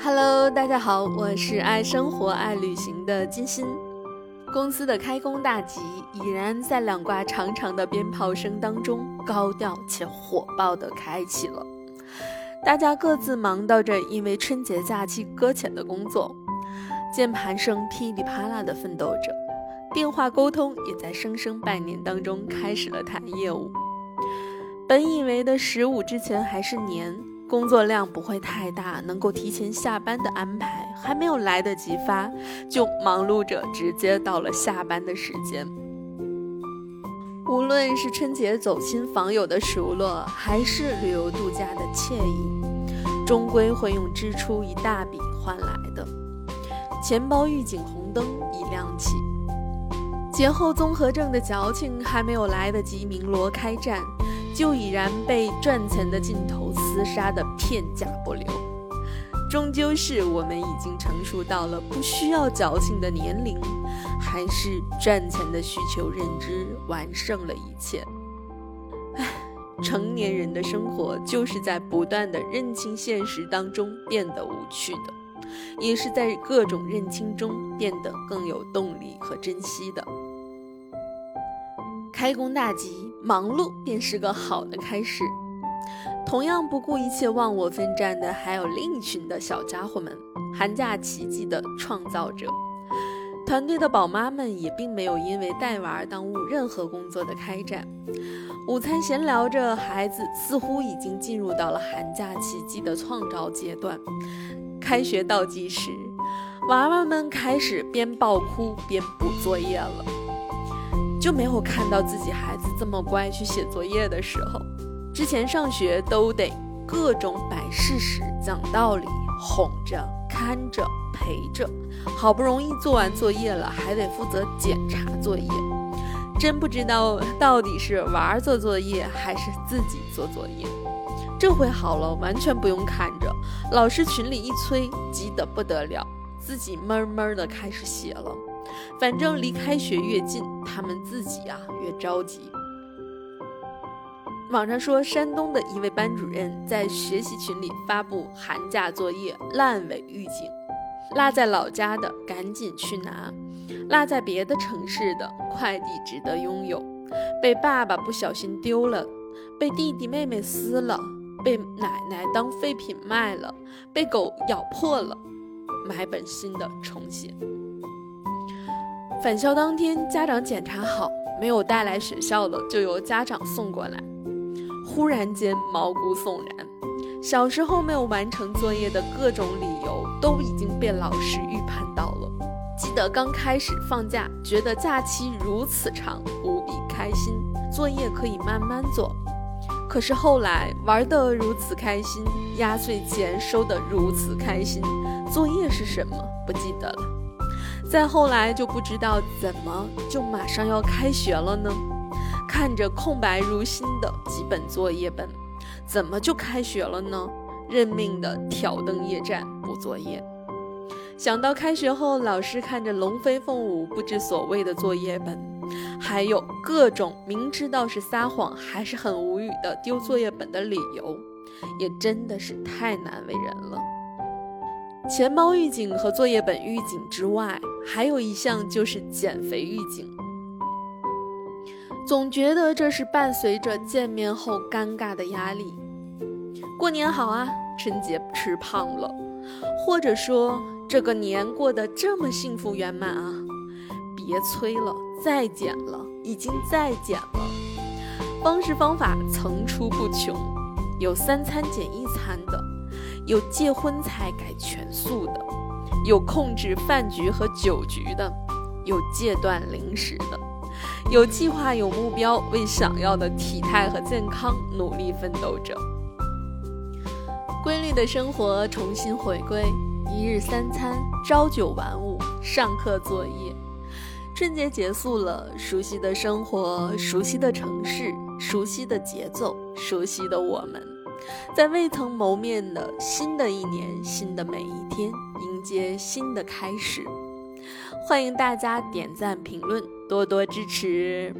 Hello，大家好，我是爱生活、爱旅行的金鑫。公司的开工大吉已然在两挂长长的鞭炮声当中高调且火爆地开启了。大家各自忙叨着因为春节假期搁浅的工作，键盘声噼里啪啦地奋斗着，电话沟通也在声声拜年当中开始了谈业务。本以为的十五之前还是年。工作量不会太大，能够提前下班的安排还没有来得及发，就忙碌着直接到了下班的时间。无论是春节走亲访友的熟络，还是旅游度假的惬意，终归会用支出一大笔换来的。钱包预警红灯已亮起，节后综合症的矫情还没有来得及鸣锣开战。就已然被赚钱的劲头厮杀的片甲不留，终究是我们已经成熟到了不需要矫情的年龄，还是赚钱的需求认知完胜了一切？唉，成年人的生活就是在不断的认清现实当中变得无趣的，也是在各种认清中变得更有动力和珍惜的。开工大吉，忙碌便是个好的开始。同样不顾一切忘我奋战的，还有另一群的小家伙们——寒假奇迹的创造者。团队的宝妈们也并没有因为带娃耽误任何工作的开展。午餐闲聊着，孩子似乎已经进入到了寒假奇迹的创造阶段。开学倒计时，娃娃们开始边爆哭边补作业了。就没有看到自己孩子这么乖去写作业的时候。之前上学都得各种摆事实、讲道理、哄着、看着、陪着，好不容易做完作业了，还得负责检查作业。真不知道到底是娃儿做作业还是自己做作业。这回好了，完全不用看着，老师群里一催，急得不得了，自己闷闷的开始写了。反正离开学越近，他们自己啊越着急。网上说，山东的一位班主任在学习群里发布寒假作业烂尾预警，落在老家的赶紧去拿，落在别的城市的快递值得拥有，被爸爸不小心丢了，被弟弟妹妹撕了，被奶奶当废品卖了，被狗咬破了，买本新的重写。返校当天，家长检查好没有带来学校的，就由家长送过来。忽然间毛骨悚然，小时候没有完成作业的各种理由都已经被老师预判到了。记得刚开始放假，觉得假期如此长，无比开心，作业可以慢慢做。可是后来玩得如此开心，压岁钱收得如此开心，作业是什么不记得了。再后来就不知道怎么就马上要开学了呢？看着空白如新的几本作业本，怎么就开学了呢？认命的挑灯夜战补作业。想到开学后老师看着龙飞凤舞不知所谓的作业本，还有各种明知道是撒谎还是很无语的丢作业本的理由，也真的是太难为人了。钱包预警和作业本预警之外，还有一项就是减肥预警。总觉得这是伴随着见面后尴尬的压力。过年好啊，春节吃胖了，或者说这个年过得这么幸福圆满啊，别催了，再减了，已经再减了。方式方法层出不穷，有三餐减一餐的。有戒荤菜改全素的，有控制饭局和酒局的，有戒断零食的，有计划有目标为想要的体态和健康努力奋斗着。规律的生活重新回归，一日三餐，朝九晚五，上课作业。春节结束了，熟悉的生活，熟悉的城市，熟悉的节奏，熟悉的我们。在未曾谋面的新的一年，新的每一天，迎接新的开始。欢迎大家点赞、评论，多多支持。